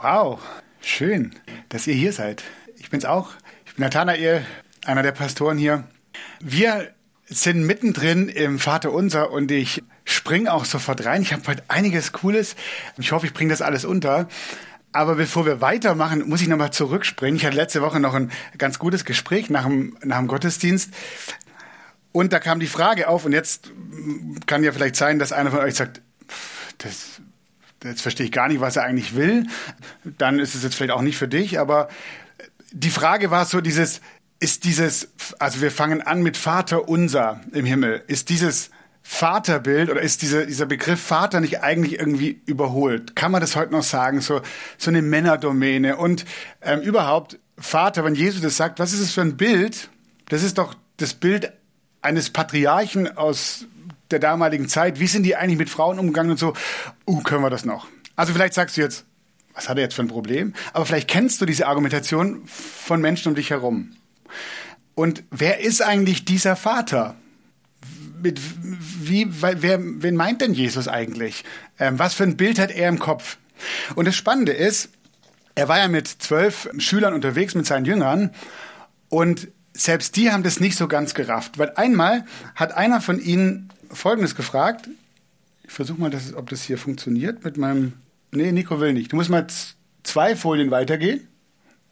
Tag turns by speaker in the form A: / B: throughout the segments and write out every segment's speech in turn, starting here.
A: Wow, schön, dass ihr hier seid. Ich bin's auch. Ich bin Nathanael, einer der Pastoren hier. Wir sind mittendrin im Vater Unser und ich spring auch sofort rein. Ich habe heute einiges Cooles. Ich hoffe, ich bringe das alles unter. Aber bevor wir weitermachen, muss ich nochmal zurückspringen. Ich hatte letzte Woche noch ein ganz gutes Gespräch nach dem, nach dem Gottesdienst. Und da kam die Frage auf, und jetzt kann ja vielleicht sein, dass einer von euch sagt, das, jetzt verstehe ich gar nicht, was er eigentlich will. Dann ist es jetzt vielleicht auch nicht für dich, aber die Frage war so dieses, ist dieses, also wir fangen an mit Vater unser im Himmel, ist dieses Vaterbild oder ist dieser, dieser Begriff Vater nicht eigentlich irgendwie überholt? Kann man das heute noch sagen? So, so eine Männerdomäne und ähm, überhaupt Vater, wenn Jesus das sagt, was ist es für ein Bild? Das ist doch das Bild eines Patriarchen aus der damaligen Zeit. Wie sind die eigentlich mit Frauen umgegangen und so? Uh, können wir das noch? Also vielleicht sagst du jetzt, was hat er jetzt für ein Problem? Aber vielleicht kennst du diese Argumentation von Menschen um dich herum. Und wer ist eigentlich dieser Vater? Mit, wie, wer, wen meint denn Jesus eigentlich? Ähm, was für ein Bild hat er im Kopf? Und das Spannende ist, er war ja mit zwölf Schülern unterwegs mit seinen Jüngern und selbst die haben das nicht so ganz gerafft, weil einmal hat einer von ihnen Folgendes gefragt. Ich versuche mal, dass, ob das hier funktioniert mit meinem. Nee, Nico will nicht. Du musst mal zwei Folien weitergehen.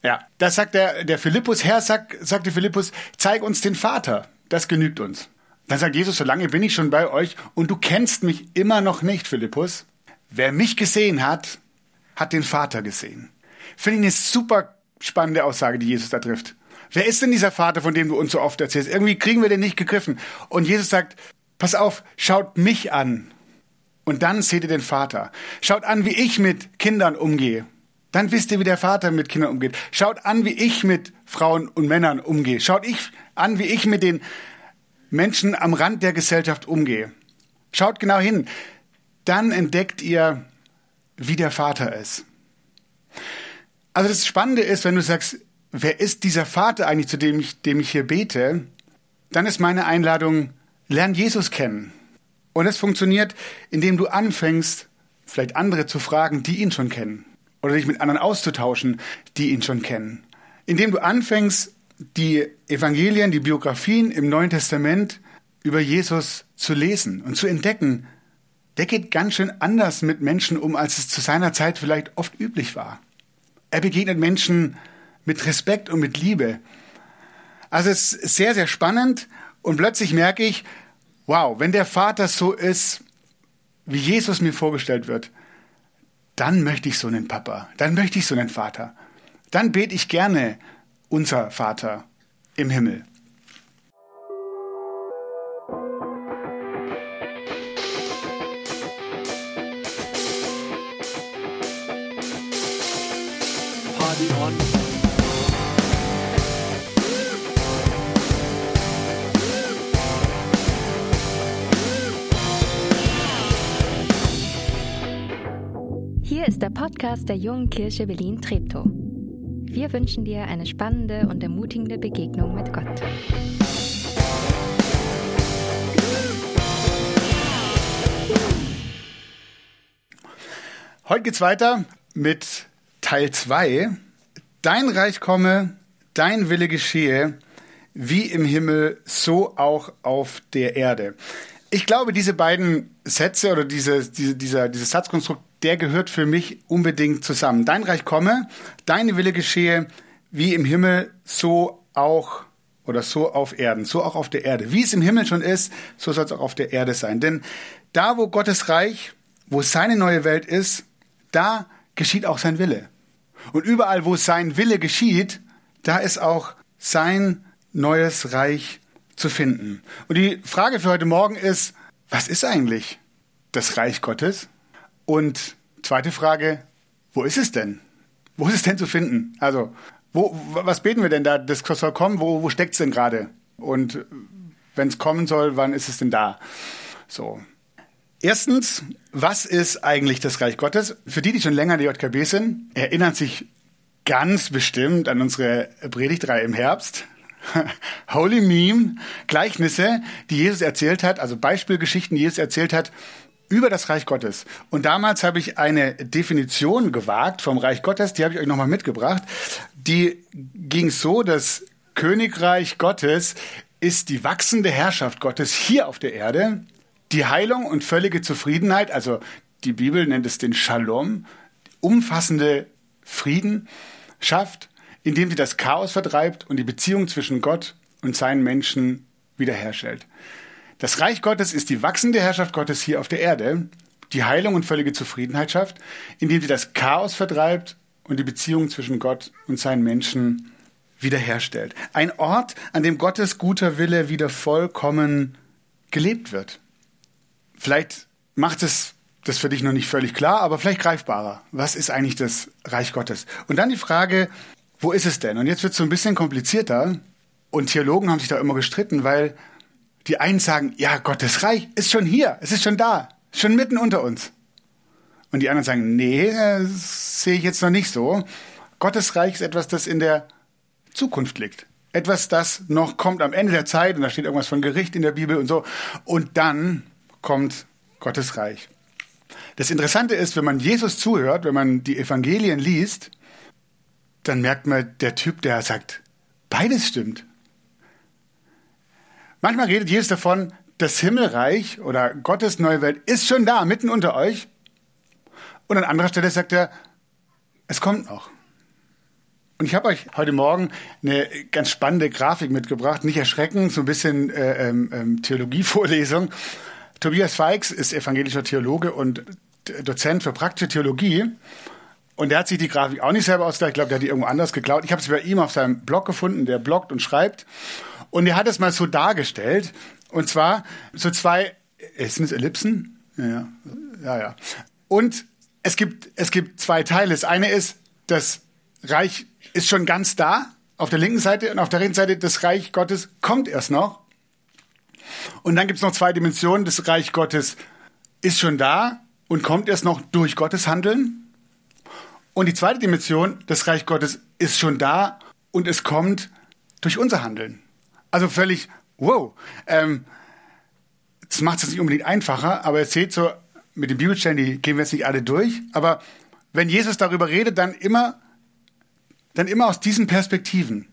A: Ja, das sagt der, der Philippus, Herr, sagt, sagte Philippus, zeig uns den Vater. Das genügt uns. Dann sagt Jesus, solange bin ich schon bei euch und du kennst mich immer noch nicht, Philippus. Wer mich gesehen hat, hat den Vater gesehen. Finde ich eine super spannende Aussage, die Jesus da trifft. Wer ist denn dieser Vater, von dem du uns so oft erzählst? Irgendwie kriegen wir den nicht gegriffen. Und Jesus sagt, pass auf, schaut mich an. Und dann seht ihr den Vater. Schaut an, wie ich mit Kindern umgehe. Dann wisst ihr, wie der Vater mit Kindern umgeht. Schaut an, wie ich mit Frauen und Männern umgehe. Schaut ich an, wie ich mit den Menschen am Rand der Gesellschaft umgehe. Schaut genau hin. Dann entdeckt ihr, wie der Vater ist. Also das Spannende ist, wenn du sagst, wer ist dieser Vater eigentlich, zu dem ich, dem ich hier bete, dann ist meine Einladung, lern Jesus kennen. Und es funktioniert, indem du anfängst, vielleicht andere zu fragen, die ihn schon kennen. Oder dich mit anderen auszutauschen, die ihn schon kennen. Indem du anfängst, die Evangelien, die Biografien im Neuen Testament über Jesus zu lesen und zu entdecken, der geht ganz schön anders mit Menschen um, als es zu seiner Zeit vielleicht oft üblich war. Er begegnet Menschen mit Respekt und mit Liebe. Also es ist sehr, sehr spannend und plötzlich merke ich, wow, wenn der Vater so ist, wie Jesus mir vorgestellt wird, dann möchte ich so einen Papa, dann möchte ich so einen Vater. Dann bete ich gerne unser Vater im Himmel.
B: Hier ist der Podcast der Jungen Kirche Berlin-Treptow. Wir wünschen dir eine spannende und ermutigende Begegnung mit Gott.
A: Heute geht's weiter mit Teil 2. Dein Reich komme, dein Wille geschehe, wie im Himmel, so auch auf der Erde. Ich glaube, diese beiden Sätze oder diese, diese, dieser, dieses Satzkonstrukt der gehört für mich unbedingt zusammen. Dein Reich komme, deine Wille geschehe, wie im Himmel, so auch oder so auf Erden, so auch auf der Erde. Wie es im Himmel schon ist, so soll es auch auf der Erde sein. Denn da, wo Gottes Reich, wo seine neue Welt ist, da geschieht auch sein Wille. Und überall, wo sein Wille geschieht, da ist auch sein neues Reich zu finden. Und die Frage für heute Morgen ist, was ist eigentlich das Reich Gottes? Und zweite Frage, wo ist es denn? Wo ist es denn zu finden? Also, wo, was beten wir denn da? Das soll kommen, wo, wo steckt es denn gerade? Und wenn es kommen soll, wann ist es denn da? So. Erstens, was ist eigentlich das Reich Gottes? Für die, die schon länger in der JKB sind, erinnern sich ganz bestimmt an unsere Predigtreihe im Herbst. Holy Meme, Gleichnisse, die Jesus erzählt hat, also Beispielgeschichten, die Jesus erzählt hat, über das Reich Gottes. Und damals habe ich eine Definition gewagt vom Reich Gottes, die habe ich euch nochmal mitgebracht. Die ging so, das Königreich Gottes ist die wachsende Herrschaft Gottes hier auf der Erde, die Heilung und völlige Zufriedenheit, also die Bibel nennt es den Shalom, umfassende Frieden schafft, indem sie das Chaos vertreibt und die Beziehung zwischen Gott und seinen Menschen wiederherstellt. Das Reich Gottes ist die wachsende Herrschaft Gottes hier auf der Erde, die Heilung und völlige Zufriedenheit schafft, indem sie das Chaos vertreibt und die Beziehung zwischen Gott und seinen Menschen wiederherstellt. Ein Ort, an dem Gottes guter Wille wieder vollkommen gelebt wird. Vielleicht macht es das für dich noch nicht völlig klar, aber vielleicht greifbarer. Was ist eigentlich das Reich Gottes? Und dann die Frage, wo ist es denn? Und jetzt wird es so ein bisschen komplizierter. Und Theologen haben sich da immer gestritten, weil die einen sagen, ja, Gottes Reich ist schon hier, es ist schon da, schon mitten unter uns. Und die anderen sagen, nee, das sehe ich jetzt noch nicht so. Gottes Reich ist etwas, das in der Zukunft liegt. Etwas, das noch kommt am Ende der Zeit und da steht irgendwas von Gericht in der Bibel und so. Und dann kommt Gottes Reich. Das Interessante ist, wenn man Jesus zuhört, wenn man die Evangelien liest, dann merkt man, der Typ, der sagt, beides stimmt. Manchmal redet Jesus davon, das Himmelreich oder Gottes neue Welt ist schon da, mitten unter euch. Und an anderer Stelle sagt er, es kommt noch. Und ich habe euch heute Morgen eine ganz spannende Grafik mitgebracht. Nicht erschrecken, so ein bisschen äh, ähm, ähm Theologievorlesung. Tobias Feix ist evangelischer Theologe und Dozent für praktische Theologie. Und der hat sich die Grafik auch nicht selber ausgedacht. Ich glaube, der hat die irgendwo anders geklaut. Ich habe sie bei ihm auf seinem Blog gefunden. Der bloggt und schreibt. Und er hat es mal so dargestellt. Und zwar so zwei, äh, sind es Ellipsen? Ja, ja. ja. Und es gibt, es gibt zwei Teile. Das eine ist, das Reich ist schon ganz da auf der linken Seite und auf der rechten Seite das Reich Gottes kommt erst noch. Und dann gibt es noch zwei Dimensionen. Das Reich Gottes ist schon da und kommt erst noch durch Gottes Handeln. Und die zweite Dimension, das Reich Gottes ist schon da und es kommt durch unser Handeln. Also völlig, wow. Ähm, das macht es nicht unbedingt einfacher, aber es seht so, mit den Bibelstellen, die gehen wir jetzt nicht alle durch, aber wenn Jesus darüber redet, dann immer, dann immer aus diesen Perspektiven.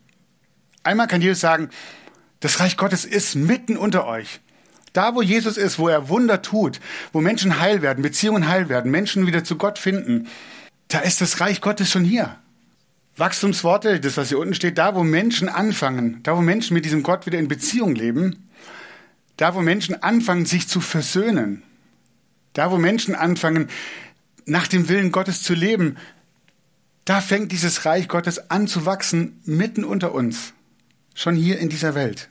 A: Einmal kann Jesus sagen, das Reich Gottes ist mitten unter euch. Da, wo Jesus ist, wo er Wunder tut, wo Menschen heil werden, Beziehungen heil werden, Menschen wieder zu Gott finden, da ist das Reich Gottes schon hier. Wachstumsworte, das, was hier unten steht, da, wo Menschen anfangen, da, wo Menschen mit diesem Gott wieder in Beziehung leben, da, wo Menschen anfangen, sich zu versöhnen, da, wo Menschen anfangen, nach dem Willen Gottes zu leben, da fängt dieses Reich Gottes an zu wachsen, mitten unter uns, schon hier in dieser Welt.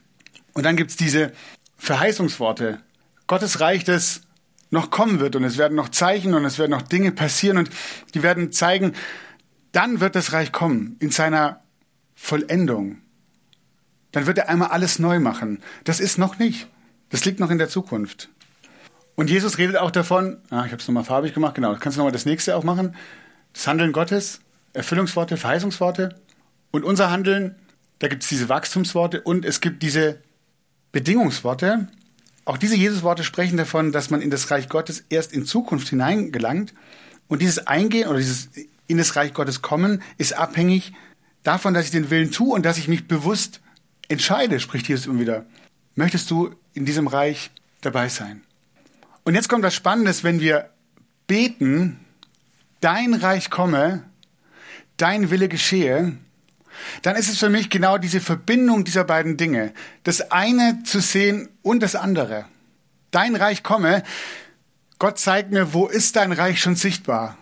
A: Und dann gibt's diese Verheißungsworte. Gottes Reich, das noch kommen wird und es werden noch Zeichen und es werden noch Dinge passieren und die werden zeigen, dann wird das Reich kommen in seiner Vollendung. Dann wird er einmal alles neu machen. Das ist noch nicht. Das liegt noch in der Zukunft. Und Jesus redet auch davon, ah, ich habe es nochmal farbig gemacht, genau, kannst du nochmal das nächste auch machen. Das Handeln Gottes, Erfüllungsworte, Verheißungsworte. Und unser Handeln, da gibt es diese Wachstumsworte und es gibt diese Bedingungsworte. Auch diese Jesusworte sprechen davon, dass man in das Reich Gottes erst in Zukunft hineingelangt. Und dieses Eingehen oder dieses in das Reich Gottes kommen ist abhängig davon, dass ich den Willen tue und dass ich mich bewusst entscheide, spricht Jesus immer wieder. Möchtest du in diesem Reich dabei sein? Und jetzt kommt was Spannendes, wenn wir beten, dein Reich komme, dein Wille geschehe, dann ist es für mich genau diese Verbindung dieser beiden Dinge. Das eine zu sehen und das andere. Dein Reich komme. Gott zeigt mir, wo ist dein Reich schon sichtbar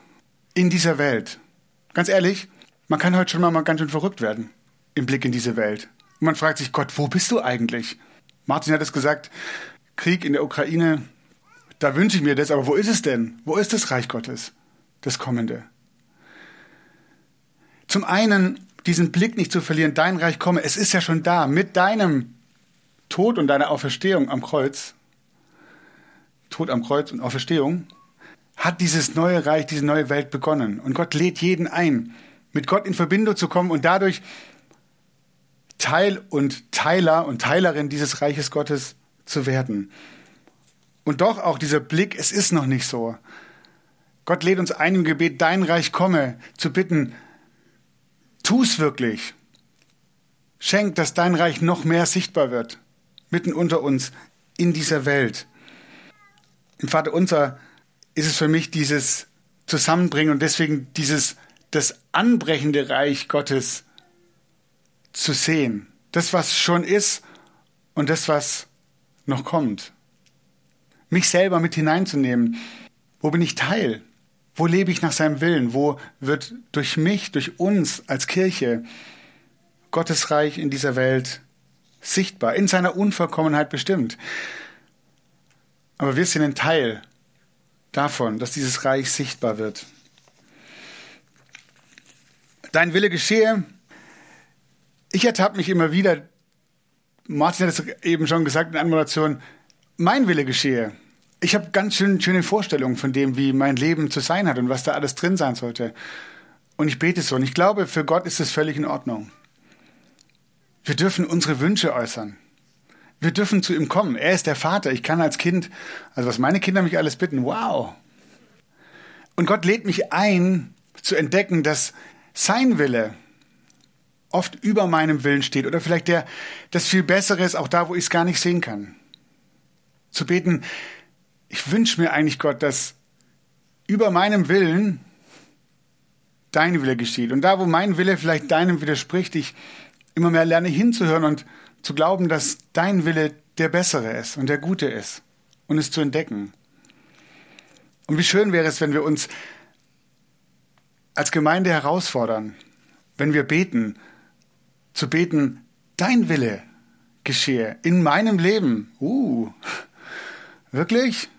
A: in dieser Welt. Ganz ehrlich, man kann heute schon mal ganz schön verrückt werden im Blick in diese Welt. Und man fragt sich, Gott, wo bist du eigentlich? Martin hat es gesagt, Krieg in der Ukraine, da wünsche ich mir das, aber wo ist es denn? Wo ist das Reich Gottes, das Kommende? Zum einen diesen Blick nicht zu verlieren, dein Reich komme, es ist ja schon da, mit deinem Tod und deiner Auferstehung am Kreuz, Tod am Kreuz und Auferstehung, hat dieses neue Reich, diese neue Welt begonnen. Und Gott lädt jeden ein, mit Gott in Verbindung zu kommen und dadurch Teil und Teiler und Teilerin dieses Reiches Gottes zu werden. Und doch auch dieser Blick, es ist noch nicht so. Gott lädt uns ein im Gebet, dein Reich komme, zu bitten, tu es wirklich. Schenk, dass dein Reich noch mehr sichtbar wird, mitten unter uns, in dieser Welt. Im Vater unser ist es für mich dieses Zusammenbringen und deswegen dieses, das anbrechende Reich Gottes zu sehen. Das, was schon ist und das, was noch kommt. Mich selber mit hineinzunehmen. Wo bin ich Teil? Wo lebe ich nach seinem Willen? Wo wird durch mich, durch uns als Kirche Gottes Reich in dieser Welt sichtbar, in seiner Unvollkommenheit bestimmt? Aber wir sind ein Teil davon, dass dieses Reich sichtbar wird. Dein Wille geschehe. Ich ertappe mich immer wieder, Martin hat es eben schon gesagt in der Anmoderation, mein Wille geschehe. Ich habe ganz schön, schöne Vorstellungen von dem, wie mein Leben zu sein hat und was da alles drin sein sollte. Und ich bete so. Und ich glaube, für Gott ist es völlig in Ordnung. Wir dürfen unsere Wünsche äußern. Wir dürfen zu ihm kommen. Er ist der Vater. Ich kann als Kind, also was meine Kinder mich alles bitten, wow. Und Gott lädt mich ein, zu entdecken, dass sein Wille oft über meinem Willen steht oder vielleicht der, das viel Bessere ist, auch da, wo ich es gar nicht sehen kann. Zu beten, ich wünsche mir eigentlich Gott, dass über meinem Willen dein Wille geschieht. Und da, wo mein Wille vielleicht deinem widerspricht, ich immer mehr lerne hinzuhören und zu glauben, dass dein Wille der bessere ist und der gute ist und es zu entdecken. Und wie schön wäre es, wenn wir uns als Gemeinde herausfordern, wenn wir beten, zu beten, dein Wille geschehe in meinem Leben. Uh, wirklich?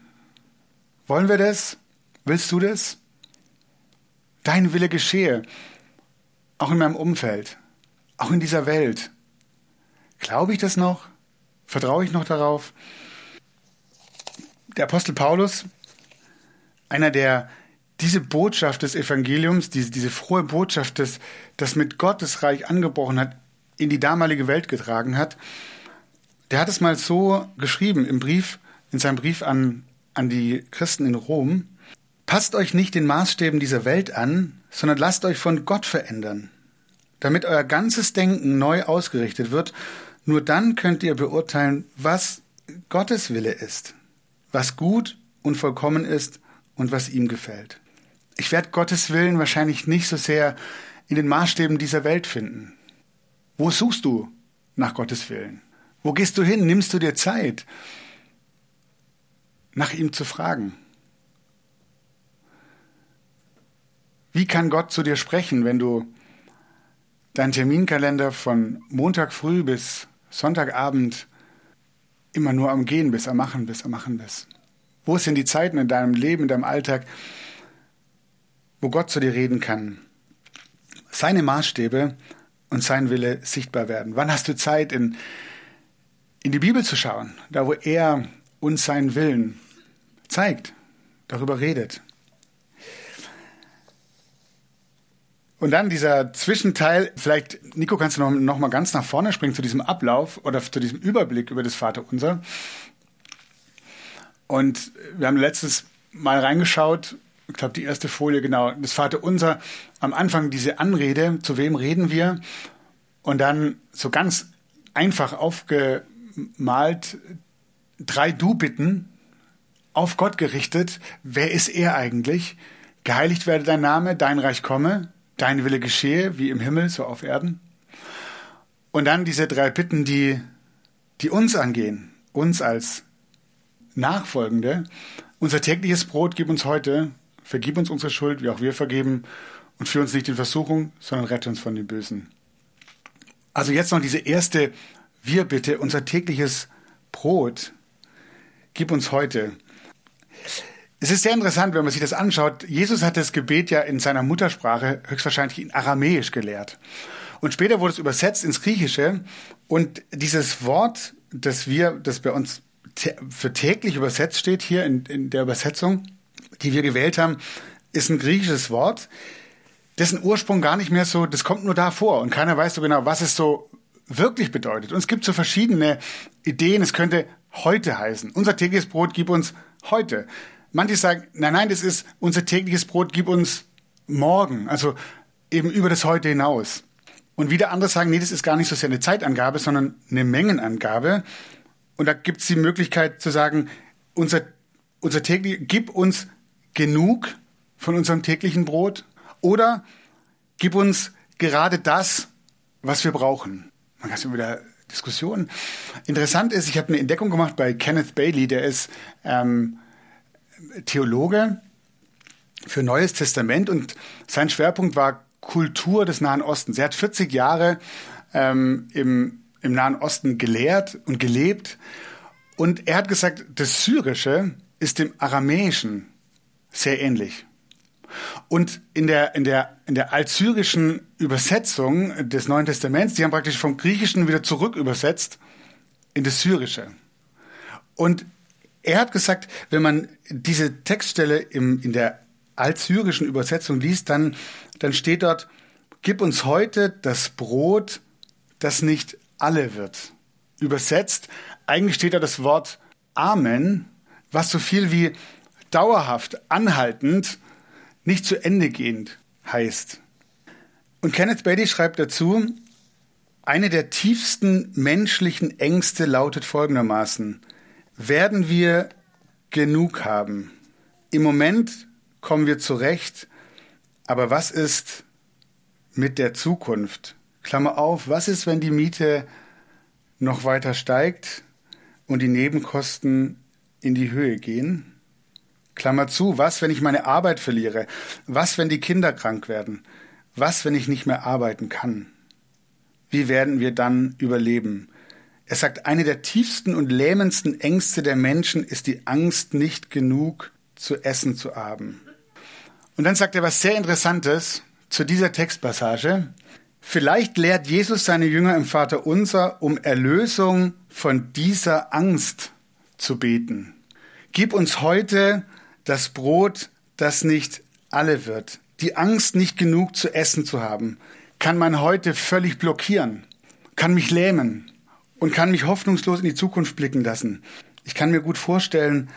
A: Wollen wir das? Willst du das? Dein Wille geschehe, auch in meinem Umfeld, auch in dieser Welt. Glaube ich das noch? Vertraue ich noch darauf? Der Apostel Paulus, einer, der diese Botschaft des Evangeliums, diese, diese frohe Botschaft, des, das mit Gottes Reich angebrochen hat, in die damalige Welt getragen hat, der hat es mal so geschrieben im Brief, in seinem Brief an an die Christen in Rom, passt euch nicht den Maßstäben dieser Welt an, sondern lasst euch von Gott verändern, damit euer ganzes Denken neu ausgerichtet wird. Nur dann könnt ihr beurteilen, was Gottes Wille ist, was gut und vollkommen ist und was ihm gefällt. Ich werde Gottes Willen wahrscheinlich nicht so sehr in den Maßstäben dieser Welt finden. Wo suchst du nach Gottes Willen? Wo gehst du hin? Nimmst du dir Zeit? Nach ihm zu fragen. Wie kann Gott zu dir sprechen, wenn du deinen Terminkalender von Montag früh bis Sonntagabend immer nur am Gehen bist, am Machen bist, am Machen bist? Wo sind die Zeiten in deinem Leben, in deinem Alltag, wo Gott zu dir reden kann? Seine Maßstäbe und sein Wille sichtbar werden. Wann hast du Zeit, in, in die Bibel zu schauen, da wo er uns seinen Willen zeigt, darüber redet. Und dann dieser Zwischenteil, vielleicht, Nico, kannst du noch, noch mal ganz nach vorne springen zu diesem Ablauf oder zu diesem Überblick über das Vaterunser. Und wir haben letztes Mal reingeschaut, ich glaube, die erste Folie, genau, das Vaterunser, am Anfang diese Anrede, zu wem reden wir? Und dann so ganz einfach aufgemalt drei Du-Bitten auf Gott gerichtet. Wer ist er eigentlich? Geheiligt werde dein Name, dein Reich komme, dein Wille geschehe, wie im Himmel, so auf Erden. Und dann diese drei Bitten, die, die uns angehen, uns als Nachfolgende. Unser tägliches Brot gib uns heute, vergib uns unsere Schuld, wie auch wir vergeben, und führ uns nicht in Versuchung, sondern rette uns von den Bösen. Also jetzt noch diese erste Wir bitte, unser tägliches Brot, gib uns heute. Es ist sehr interessant, wenn man sich das anschaut. Jesus hat das Gebet ja in seiner Muttersprache höchstwahrscheinlich in Aramäisch gelehrt. Und später wurde es übersetzt ins Griechische. Und dieses Wort, das wir, das bei uns für täglich übersetzt steht hier in, in der Übersetzung, die wir gewählt haben, ist ein griechisches Wort, dessen Ursprung gar nicht mehr so, das kommt nur da vor und keiner weiß so genau, was es so wirklich bedeutet. Und es gibt so verschiedene Ideen. Es könnte heute heißen. Unser tägliches Brot gib uns heute. Manche sagen, nein, nein, das ist unser tägliches Brot gib uns morgen. Also eben über das heute hinaus. Und wieder andere sagen, nee, das ist gar nicht so sehr eine Zeitangabe, sondern eine Mengenangabe. Und da gibt es die Möglichkeit zu sagen, unser, unser täglich, gib uns genug von unserem täglichen Brot oder gib uns gerade das, was wir brauchen. Man kann es wieder Diskussionen. Interessant ist, ich habe eine Entdeckung gemacht bei Kenneth Bailey, der ist ähm, Theologe für Neues Testament und sein Schwerpunkt war Kultur des Nahen Ostens. Er hat 40 Jahre ähm, im, im Nahen Osten gelehrt und gelebt und er hat gesagt, das Syrische ist dem Aramäischen sehr ähnlich. Und in der, in der, in der altsyrischen Übersetzung des Neuen Testaments, die haben praktisch vom Griechischen wieder zurück übersetzt in das Syrische. Und er hat gesagt, wenn man diese Textstelle im, in der altsyrischen Übersetzung liest, dann, dann steht dort, gib uns heute das Brot, das nicht alle wird. Übersetzt, eigentlich steht da das Wort Amen, was so viel wie dauerhaft, anhaltend, nicht zu Ende gehend heißt. Und Kenneth Bailey schreibt dazu, eine der tiefsten menschlichen Ängste lautet folgendermaßen, werden wir genug haben? Im Moment kommen wir zurecht, aber was ist mit der Zukunft? Klammer auf, was ist, wenn die Miete noch weiter steigt und die Nebenkosten in die Höhe gehen? Klammer zu, was, wenn ich meine Arbeit verliere? Was, wenn die Kinder krank werden? Was, wenn ich nicht mehr arbeiten kann? Wie werden wir dann überleben? Er sagt, eine der tiefsten und lähmendsten Ängste der Menschen ist die Angst, nicht genug zu essen zu haben. Und dann sagt er was sehr Interessantes zu dieser Textpassage. Vielleicht lehrt Jesus seine Jünger im Vater unser, um Erlösung von dieser Angst zu beten. Gib uns heute das Brot, das nicht alle wird. Die Angst, nicht genug zu essen zu haben, kann man heute völlig blockieren, kann mich lähmen und kann mich hoffnungslos in die Zukunft blicken lassen. Ich kann mir gut vorstellen,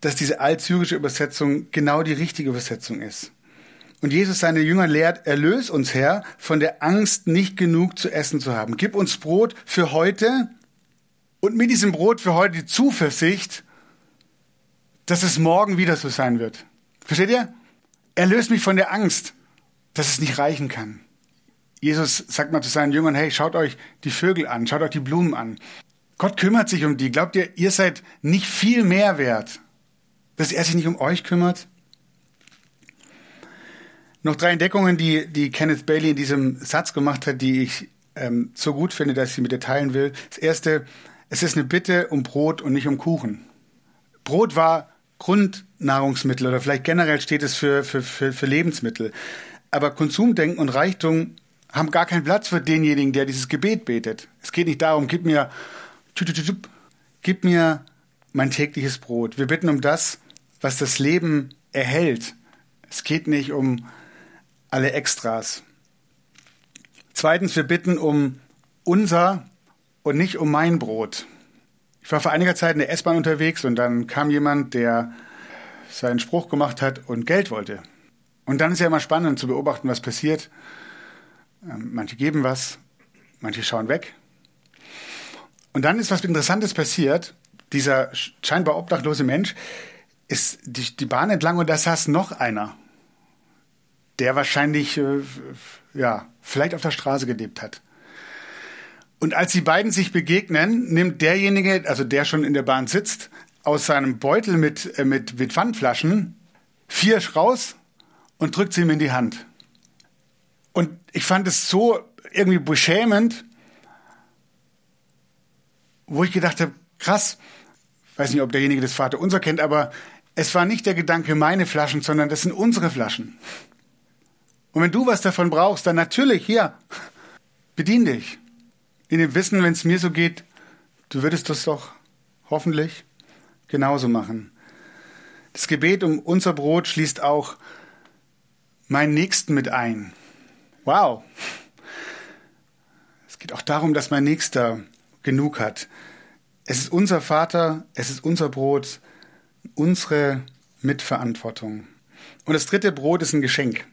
A: dass diese altsyrische Übersetzung genau die richtige Übersetzung ist. Und Jesus seine Jünger lehrt, erlöse uns Herr von der Angst, nicht genug zu essen zu haben. Gib uns Brot für heute und mit diesem Brot für heute die Zuversicht, dass es morgen wieder so sein wird. Versteht ihr? Erlöst mich von der Angst, dass es nicht reichen kann. Jesus sagt mal zu seinen Jüngern, hey, schaut euch die Vögel an, schaut euch die Blumen an. Gott kümmert sich um die. Glaubt ihr, ihr seid nicht viel mehr wert, dass er sich nicht um euch kümmert? Noch drei Entdeckungen, die, die Kenneth Bailey in diesem Satz gemacht hat, die ich ähm, so gut finde, dass ich sie mit dir teilen will. Das erste, es ist eine Bitte um Brot und nicht um Kuchen. Brot war Grundnahrungsmittel oder vielleicht generell steht es für, für, für, für Lebensmittel. Aber Konsumdenken und Reichtum haben gar keinen Platz für denjenigen, der dieses Gebet betet. Es geht nicht darum, gib mir, gib mir mein tägliches Brot. Wir bitten um das, was das Leben erhält. Es geht nicht um alle Extras. Zweitens, wir bitten um unser und nicht um mein Brot. Ich war vor einiger Zeit in der S-Bahn unterwegs und dann kam jemand, der seinen Spruch gemacht hat und Geld wollte. Und dann ist ja immer spannend zu beobachten, was passiert. Ähm, manche geben was, manche schauen weg. Und dann ist was Interessantes passiert. Dieser scheinbar obdachlose Mensch ist die, die Bahn entlang und da saß noch einer, der wahrscheinlich, äh, ja, vielleicht auf der Straße gelebt hat. Und als die beiden sich begegnen, nimmt derjenige, also der schon in der Bahn sitzt, aus seinem Beutel mit, äh, mit, mit Pfandflaschen vier raus und drückt sie ihm in die Hand. Und ich fand es so irgendwie beschämend, wo ich gedacht habe, krass, weiß nicht, ob derjenige das Vater unser kennt, aber es war nicht der Gedanke, meine Flaschen, sondern das sind unsere Flaschen. Und wenn du was davon brauchst, dann natürlich, hier, bedien dich in dem Wissen, wenn es mir so geht, du würdest das doch hoffentlich genauso machen. Das Gebet um unser Brot schließt auch meinen Nächsten mit ein. Wow. geht auch darum, dass mein Nächster genug hat. Es ist unser Vater, es ist unser Brot, unsere Mitverantwortung. Und das dritte Brot ist ein Geschenk.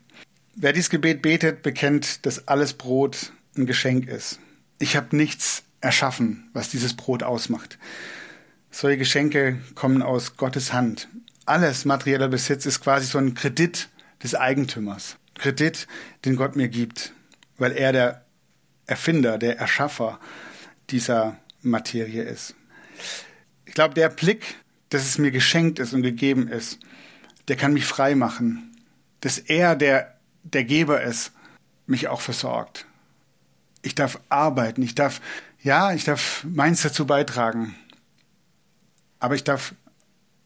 A: Wer dieses Gebet betet, bekennt, dass alles Brot ein Geschenk ist. Ich habe nichts erschaffen, was dieses Brot ausmacht. Solche Geschenke kommen aus Gottes Hand. Alles materieller Besitz ist quasi so ein Kredit des Eigentümers. Kredit, den Gott mir gibt, weil er der Erfinder, der Erschaffer dieser Materie ist. Ich glaube, der Blick, dass es mir geschenkt ist und gegeben ist, der kann mich frei machen. Dass er, der der Geber ist, mich auch versorgt. Ich darf arbeiten, ich darf, ja, ich darf meins dazu beitragen. Aber ich darf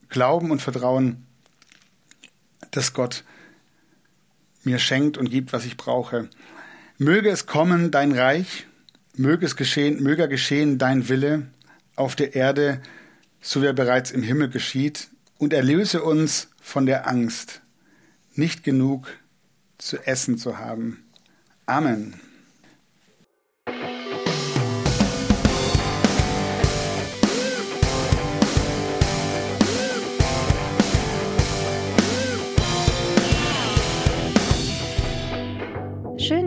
A: glauben und vertrauen, dass Gott mir schenkt und gibt, was ich brauche. Möge es kommen, dein Reich, möge es geschehen, möge geschehen dein Wille auf der Erde, so wie er bereits im Himmel geschieht, und erlöse uns von der Angst, nicht genug zu essen zu haben. Amen.